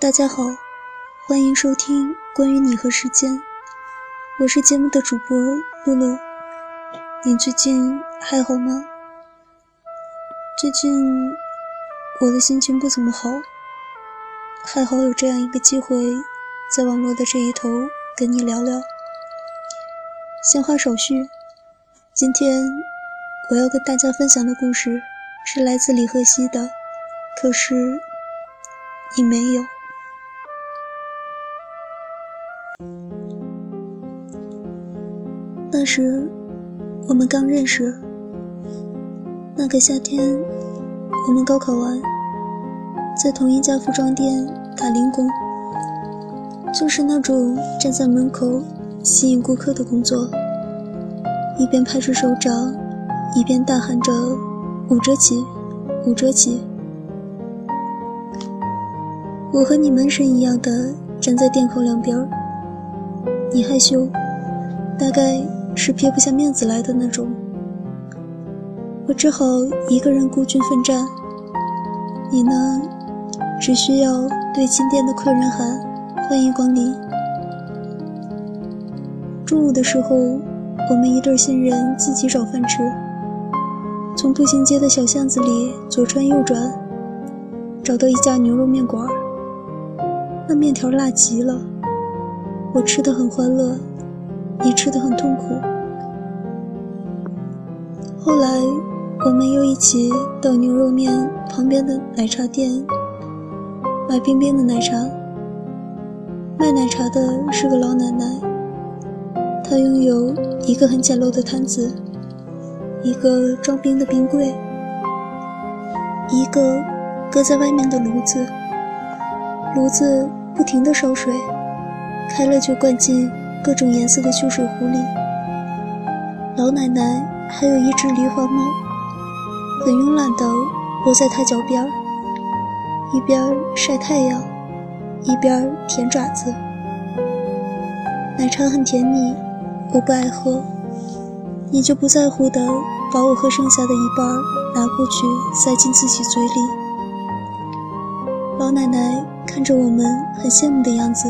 大家好，欢迎收听关于你和时间，我是节目的主播露露。你最近还好吗？最近我的心情不怎么好，还好有这样一个机会，在网络的这一头跟你聊聊。闲话少叙，今天我要跟大家分享的故事是来自李贺西的，可是你没有。时我们刚认识，那个夏天，我们高考完，在同一家服装店打零工，就是那种站在门口吸引顾客的工作，一边拍着手掌，一边大喊着“五折起，五折起”。我和你门神一样的站在店口两边你害羞，大概。是撇不下面子来的那种，我只好一个人孤军奋战。你呢，只需要对进店的客人喊“欢迎光临”。中午的时候，我们一对新人自己找饭吃，从步行街的小巷子里左穿右转，找到一家牛肉面馆。那面条辣极了，我吃的很欢乐。你吃的很痛苦。后来，我们又一起到牛肉面旁边的奶茶店买冰冰的奶茶。卖奶茶的是个老奶奶，她拥有一个很简陋的摊子，一个装冰的冰柜，一个搁在外面的炉子，炉子不停地烧水，开了就灌进。各种颜色的旧水壶里，老奶奶还有一只狸花猫，很慵懒地窝在她脚边，一边晒太阳，一边舔爪子。奶茶很甜腻，我不爱喝，你就不在乎地把我喝剩下的一半拿过去塞进自己嘴里。老奶奶看着我们很羡慕的样子。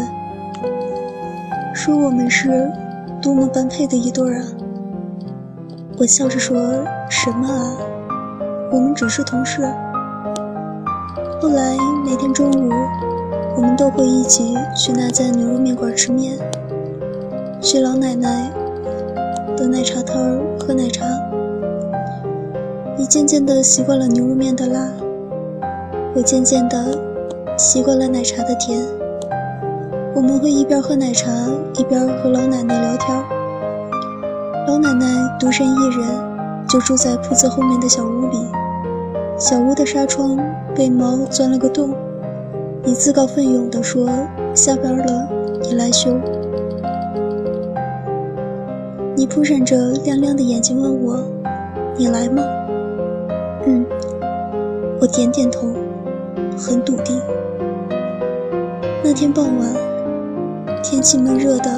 说我们是多么般配的一对儿啊！我笑着说什么啊？我们只是同事。后来每天中午，我们都会一起去那家牛肉面馆吃面，去老奶奶的奶茶摊儿喝奶茶。你渐渐地习惯了牛肉面的辣，我渐渐地习惯了奶茶的甜。我们会一边喝奶茶，一边和老奶奶聊天。老奶奶独身一人，就住在铺子后面的小屋里。小屋的纱窗被猫钻了个洞。你自告奋勇地说：“下班了，你来修。”你扑闪着亮亮的眼睛问我：“你来吗？”嗯，我点点头，很笃定。那天傍晚。天气闷热的，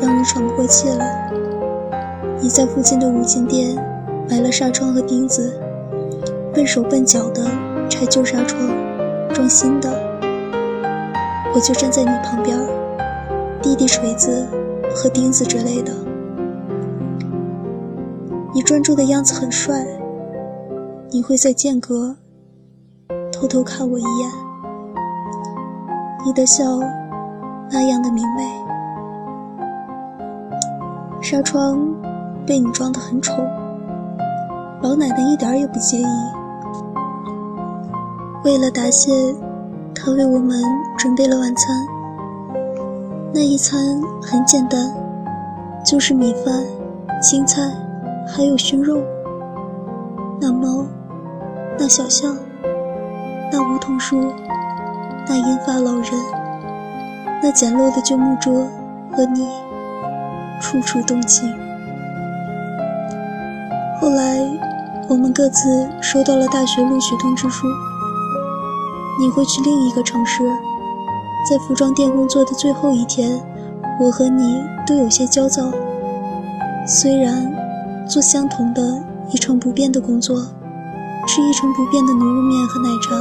让人喘不过气来。你在附近的五金店买了纱窗和钉子，笨手笨脚的拆旧纱窗，装新的。我就站在你旁边，递递锤子和钉子之类的。你专注的样子很帅。你会在间隔偷偷看我一眼。你的笑。那样的明媚，纱窗被你装得很丑，老奶奶一点也不介意。为了答谢，她为我们准备了晚餐。那一餐很简单，就是米饭、青菜，还有熏肉。那猫，那小巷，那梧桐树，那银发老人。那简陋的旧木桌和你，处处动情。后来，我们各自收到了大学录取通知书。你会去另一个城市，在服装店工作的最后一天，我和你都有些焦躁。虽然做相同的一成不变的工作，吃一成不变的牛肉面和奶茶，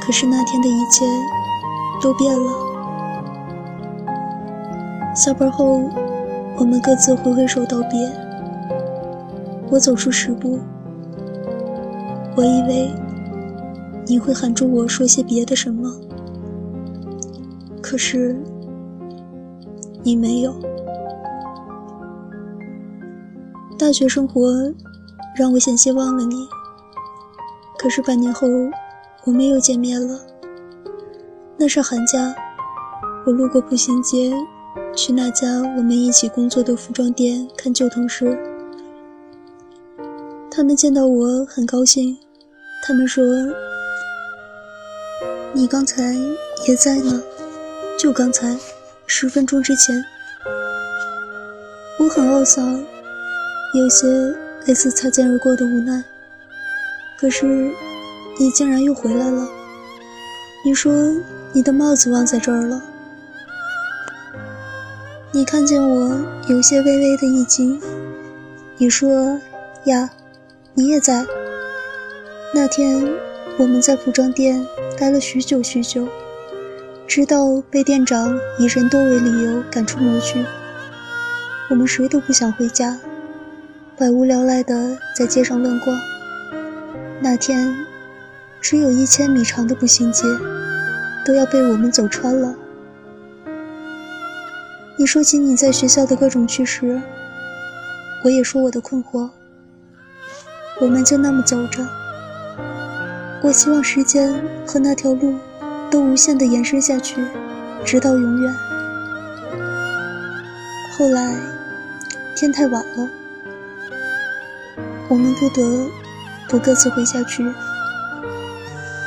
可是那天的一切。都变了。下班后，我们各自挥挥手道别。我走出十步，我以为你会喊住我说些别的什么，可是你没有。大学生活让我险些忘了你，可是半年后我们又见面了。那是寒假，我路过步行街，去那家我们一起工作的服装店看旧同事。他们见到我很高兴，他们说：“你刚才也在呢，就刚才，十分钟之前。”我很懊丧，有些类似擦肩而过的无奈。可是，你竟然又回来了。你说你的帽子忘在这儿了。你看见我有些微微的一惊，你说：“呀。”你也在。那天，我们在服装店待了许久许久，直到被店长以人多为理由赶出门去。我们谁都不想回家，百无聊赖的在街上乱逛。那天，只有一千米长的步行街，都要被我们走穿了。你说起你在学校的各种趣事，我也说我的困惑。我们就那么走着，我希望时间和那条路都无限的延伸下去，直到永远。后来天太晚了，我们不得不各自回家去。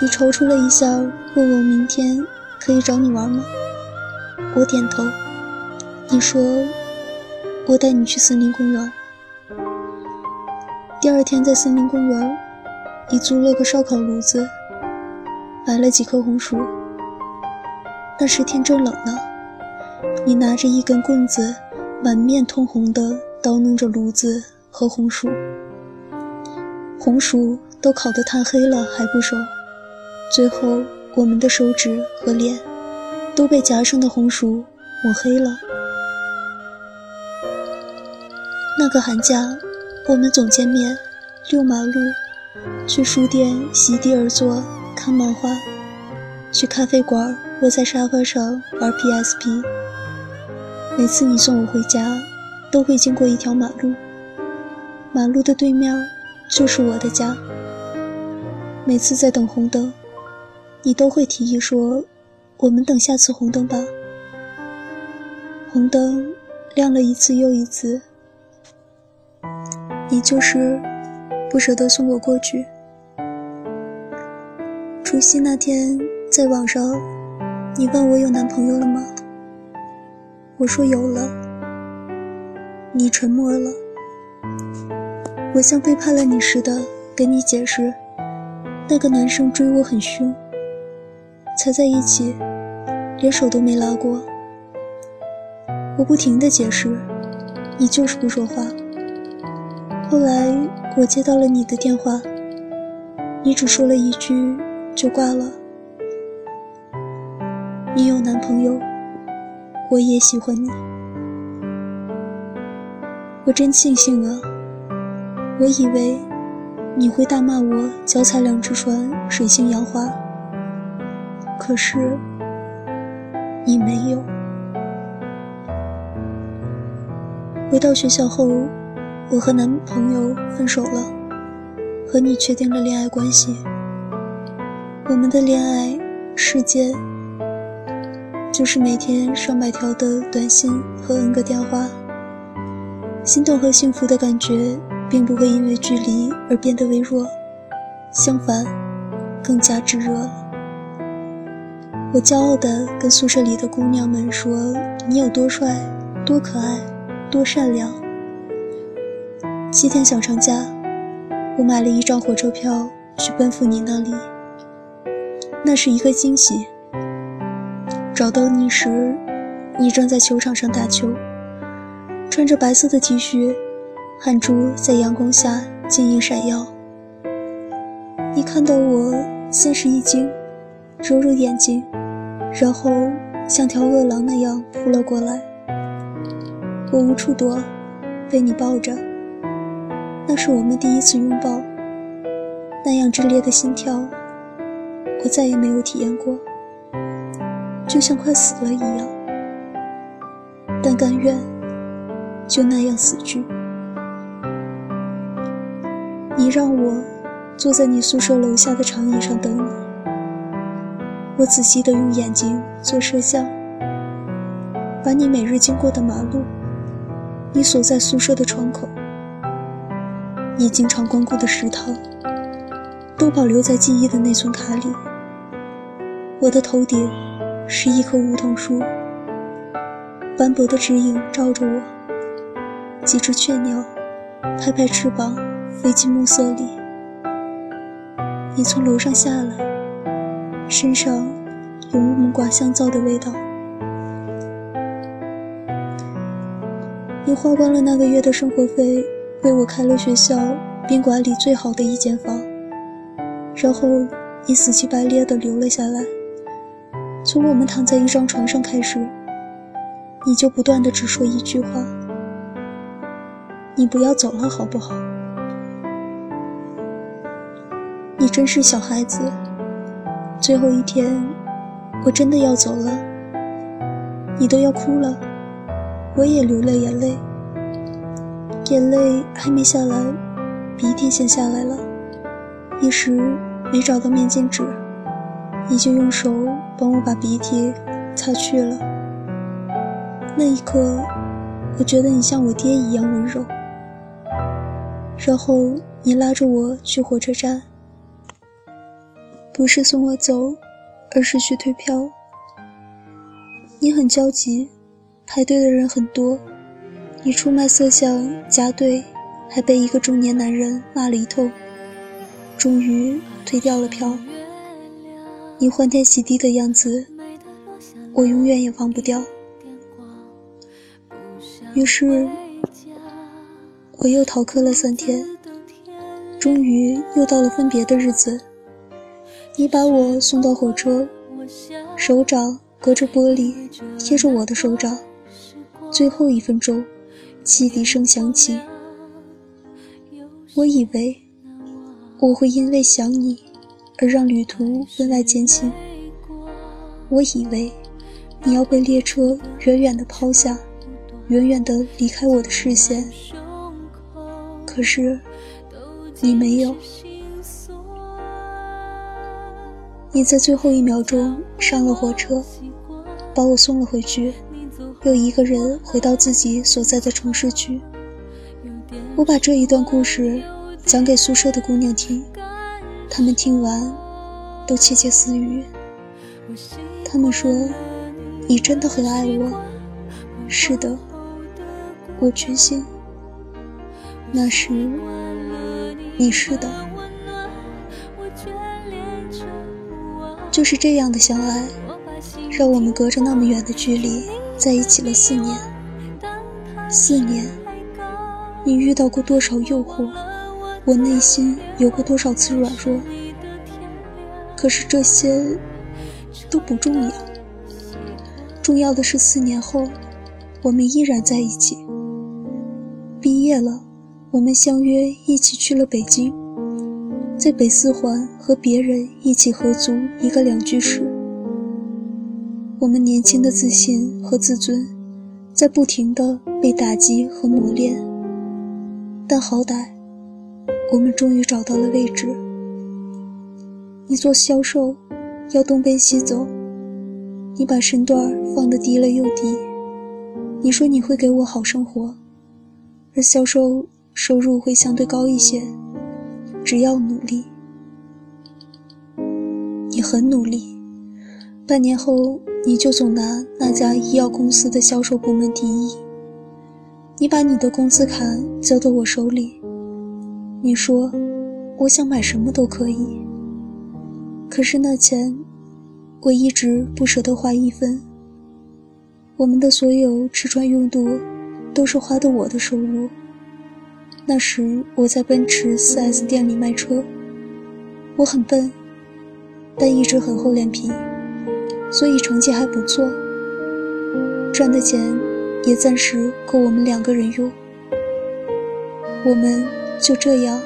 你踌躇了一下，问我明天可以找你玩吗？我点头。你说我带你去森林公园。第二天在森林公园，你租了个烧烤炉子，买了几颗红薯。那时天正冷呢，你拿着一根棍子，满面通红的叨弄着炉子和红薯。红薯都烤得炭黑了还不熟，最后我们的手指和脸都被夹生的红薯抹黑了。那个寒假。我们总见面，溜马路，去书店席地而坐看漫画，去咖啡馆窝在沙发上玩 PSP。每次你送我回家，都会经过一条马路，马路的对面就是我的家。每次在等红灯，你都会提议说：“我们等下次红灯吧。”红灯亮了一次又一次。你就是不舍得送我过去。除夕那天，在网上，你问我有男朋友了吗？我说有了。你沉默了。我像背叛了你似的跟你解释，那个男生追我很凶，才在一起，连手都没拉过。我不停的解释，你就是不说话。后来我接到了你的电话，你只说了一句就挂了。你有男朋友，我也喜欢你，我真庆幸啊！我以为你会大骂我脚踩两只船，水性杨花，可是你没有。回到学校后。我和男朋友分手了，和你确定了恋爱关系。我们的恋爱世界，就是每天上百条的短信和 N 个电话。心动和幸福的感觉，并不会因为距离而变得微弱，相反，更加炙热。我骄傲地跟宿舍里的姑娘们说：“你有多帅，多可爱，多善良。”七天小长假，我买了一张火车票去奔赴你那里。那是一个惊喜。找到你时，你正在球场上打球，穿着白色的 T 恤，汗珠在阳光下晶莹闪耀。一看到我，先是一惊，揉揉眼睛，然后像条饿狼那样扑了过来。我无处躲，被你抱着。那是我们第一次拥抱，那样炽烈的心跳，我再也没有体验过，就像快死了一样。但甘愿就那样死去。你让我坐在你宿舍楼下的长椅上等你，我仔细地用眼睛做摄像，把你每日经过的马路，你所在宿舍的窗口，你经常光顾的食堂，都保留在记忆的内存卡里。我的头顶是一棵梧桐树。斑驳的指影照着我，几只雀鸟拍拍翅膀飞进暮色里。你从楼上下来，身上有乌木瓜香皂的味道。你花光了那个月的生活费，为我开了学校宾馆里最好的一间房，然后你死乞白赖地留了下来。从我们躺在一张床上开始。你就不断的只说一句话：“你不要走了，好不好？”你真是小孩子。最后一天，我真的要走了，你都要哭了，我也流了眼泪。眼泪还没下来，鼻涕先下来了，一时没找到面巾纸，你就用手帮我把鼻涕擦去了。那一刻，我觉得你像我爹一样温柔。然后你拉着我去火车站，不是送我走，而是去退票。你很焦急，排队的人很多，你出卖色相夹队，还被一个中年男人骂了一通，终于退掉了票。你欢天喜地的样子，我永远也忘不掉。于是，我又逃课了三天，终于又到了分别的日子。你把我送到火车，手掌隔着玻璃贴着我的手掌。最后一分钟，汽笛声响起。我以为我会因为想你而让旅途分外艰辛。我以为你要被列车远远地抛下。远远地离开我的视线，可是你没有。你在最后一秒钟上了火车，把我送了回去，又一个人回到自己所在的城市去。我把这一段故事讲给宿舍的姑娘听，她们听完都窃窃私语。她们说：“你真的很爱我。”是的。我确信，那时你是的，就是这样的相爱，让我们隔着那么远的距离在一起了四年。四年，你遇到过多少诱惑？我内心有过多少次软弱？可是这些都不重要，重要的是四年后，我们依然在一起。毕业了，我们相约一起去了北京，在北四环和别人一起合租一个两居室。我们年轻的自信和自尊，在不停的被打击和磨练。但好歹，我们终于找到了位置。你做销售，要东奔西走，你把身段放得低了又低。你说你会给我好生活。而销售收入会相对高一些，只要努力，你很努力。半年后，你就总拿那家医药公司的销售部门第一。你把你的工资卡交到我手里，你说我想买什么都可以。可是那钱，我一直不舍得花一分。我们的所有吃穿用度。都是花的我的收入。那时我在奔驰 4S 店里卖车，我很笨，但一直很厚脸皮。所以成绩还不错，赚的钱也暂时够我们两个人用。我们就这样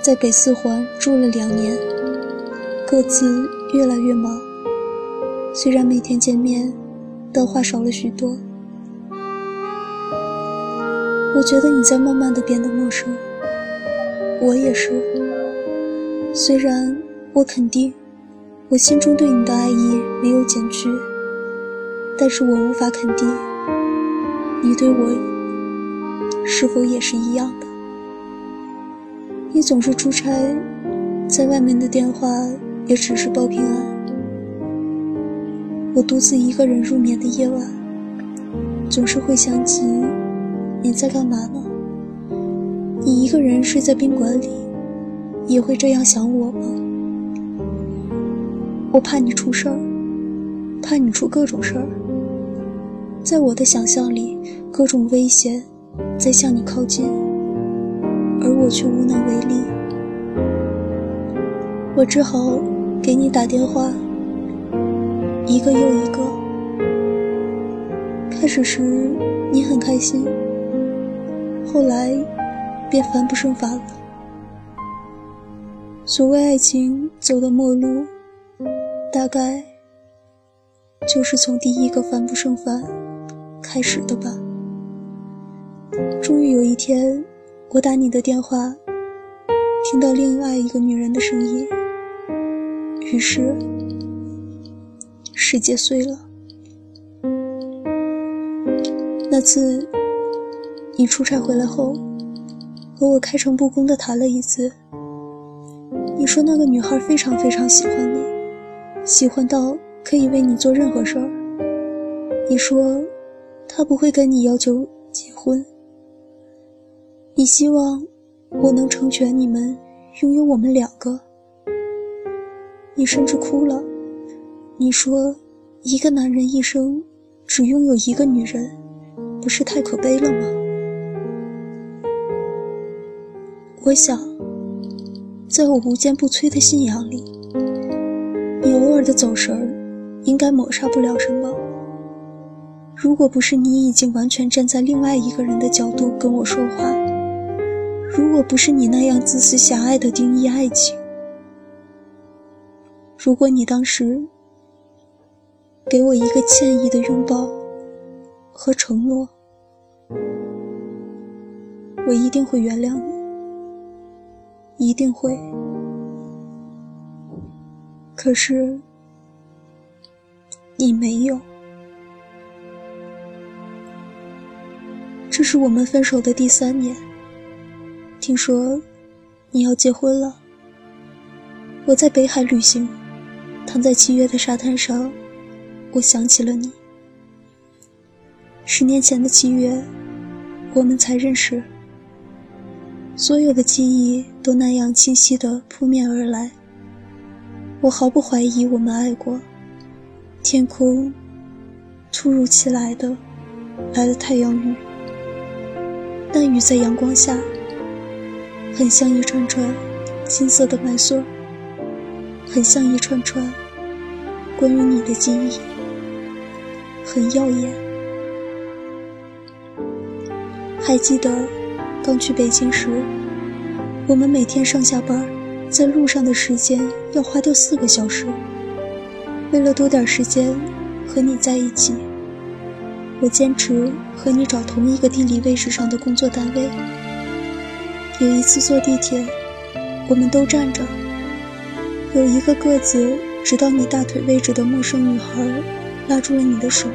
在北四环住了两年，各自越来越忙。虽然每天见面，但话少了许多。我觉得你在慢慢的变得陌生，我也是。虽然我肯定，我心中对你的爱意没有减去，但是我无法肯定，你对我是否也是一样的。你总是出差，在外面的电话也只是报平安。我独自一个人入眠的夜晚，总是会想起。你在干嘛呢？你一个人睡在宾馆里，也会这样想我吗？我怕你出事儿，怕你出各种事儿。在我的想象里，各种危险在向你靠近，而我却无能为力。我只好给你打电话，一个又一个。开始时，你很开心。后来，便烦不胜烦了。所谓爱情走的末路，大概就是从第一个烦不胜烦开始的吧。终于有一天，我打你的电话，听到另外一个女人的声音，于是世界碎了。那次。你出差回来后，和我开诚布公地谈了一次。你说那个女孩非常非常喜欢你，喜欢到可以为你做任何事儿。你说他不会跟你要求结婚，你希望我能成全你们，拥有我们两个。你甚至哭了。你说一个男人一生只拥有一个女人，不是太可悲了吗？我想，在我无坚不摧的信仰里，尔的走神儿，应该抹杀不了什么。如果不是你已经完全站在另外一个人的角度跟我说话，如果不是你那样自私狭隘的定义爱情，如果你当时给我一个歉意的拥抱和承诺，我一定会原谅你。一定会，可是你没有。这是我们分手的第三年，听说你要结婚了。我在北海旅行，躺在七月的沙滩上，我想起了你。十年前的七月，我们才认识。所有的记忆都那样清晰地扑面而来，我毫不怀疑我们爱过。天空突如其来的来了太阳雨，那雨在阳光下很像一串串金色的麦穗，很像一串串关于你的记忆，很耀眼。还记得。刚去北京时，我们每天上下班，在路上的时间要花掉四个小时。为了多点时间和你在一起，我坚持和你找同一个地理位置上的工作单位。有一次坐地铁，我们都站着，有一个个子直到你大腿位置的陌生女孩拉住了你的手，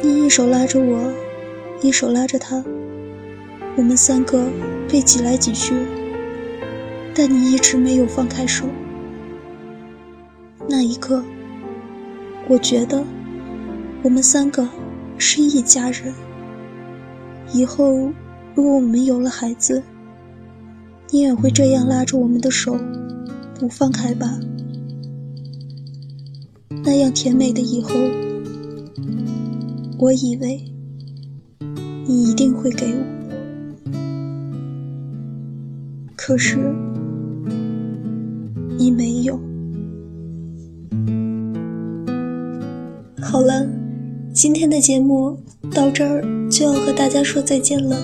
你一手拉着我，一手拉着她。我们三个被挤来挤去，但你一直没有放开手。那一刻，我觉得我们三个是一家人。以后，如果我们有了孩子，你也会这样拉着我们的手，不放开吧？那样甜美的以后，我以为你一定会给我。可是，你没有。好了，今天的节目到这儿就要和大家说再见了。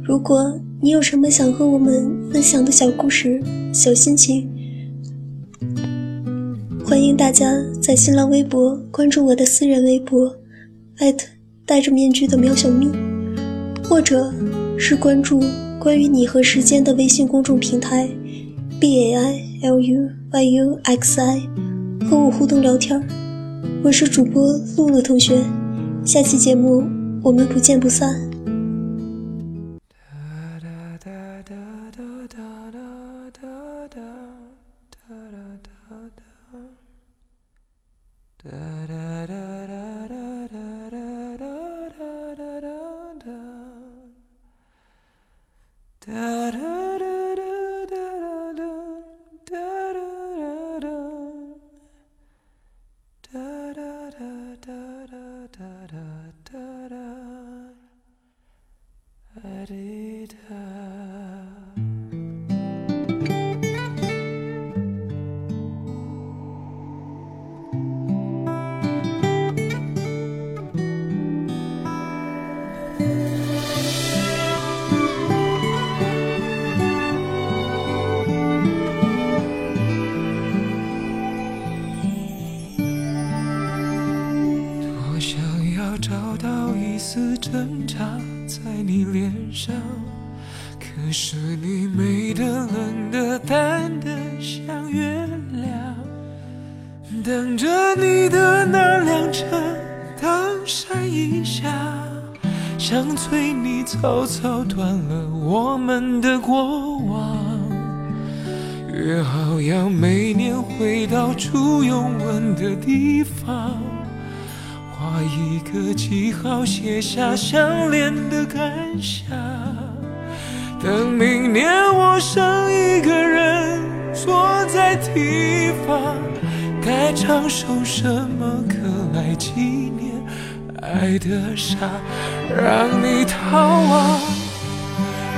如果你有什么想和我们分享的小故事、小心情，欢迎大家在新浪微博关注我的私人微博，戴着面具的喵小咪，或者是关注关于你和时间的微信公众平台 b a i l u y u x i，和我互动聊天我是主播露露同学，下期节目我们不见不散。挣可是你美的、冷的、淡的像月亮。等着你的那辆车灯闪一下，想催你草草断了我们的过往。约好要每年回到初拥吻的地方。画一个记号，写下相恋的感想。等明年我剩一个人坐在堤防，该唱首什么歌来纪念爱的傻？让你逃亡，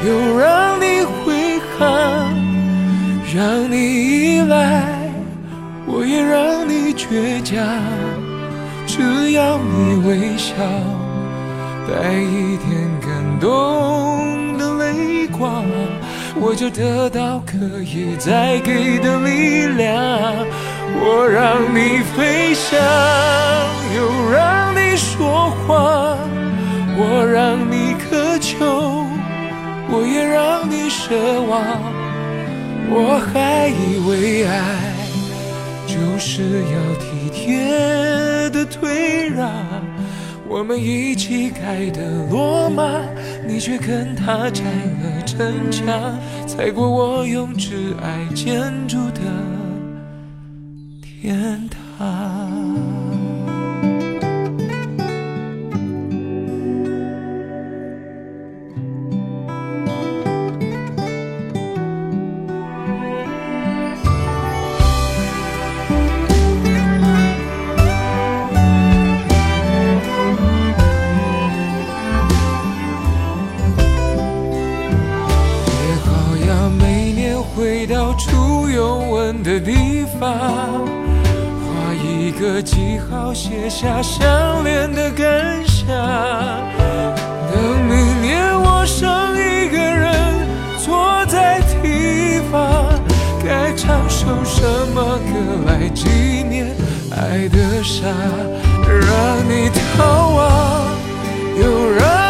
又让你回航，让你依赖，我也让你倔强。只要你微笑，带一点感动泪光，我就得到可以再给的力量。我让你飞翔，又让你说谎，我让你渴求，我也让你奢望。我还以为爱就是要体贴。的退让，我们一起盖的罗马，你却跟他拆了城墙，踩过我用挚爱建筑的天堂。的地方，画一个记号，写下相恋的感想。等明年我剩一个人坐在堤防，该唱首什么歌来纪念爱的傻？让你逃亡，又让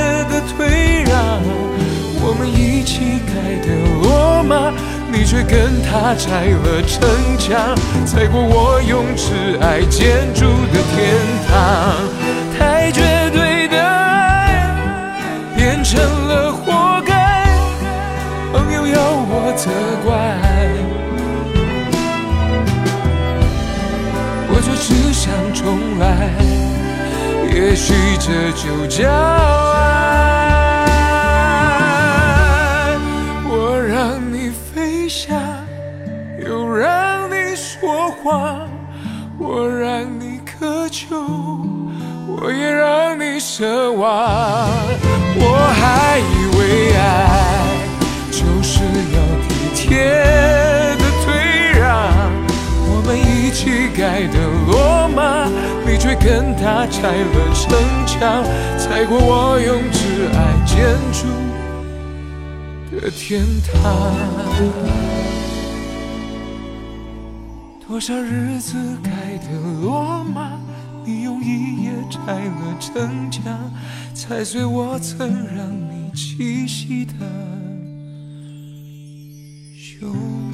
你却跟他拆了城墙，踩过我用挚爱建筑的天堂。太绝对的爱变成了活该，朋友要我。责怪，我就只想重来，也许这就叫爱。下，又让你说谎，我让你渴求，我也让你奢望，我还以为爱。就是要体贴的退让，我们一起盖的罗马，你却跟他拆了城墙，踩过我用挚爱建筑。的天堂。多少日子开的罗马，你用一夜拆了城墙，踩碎我曾让你栖息的胸。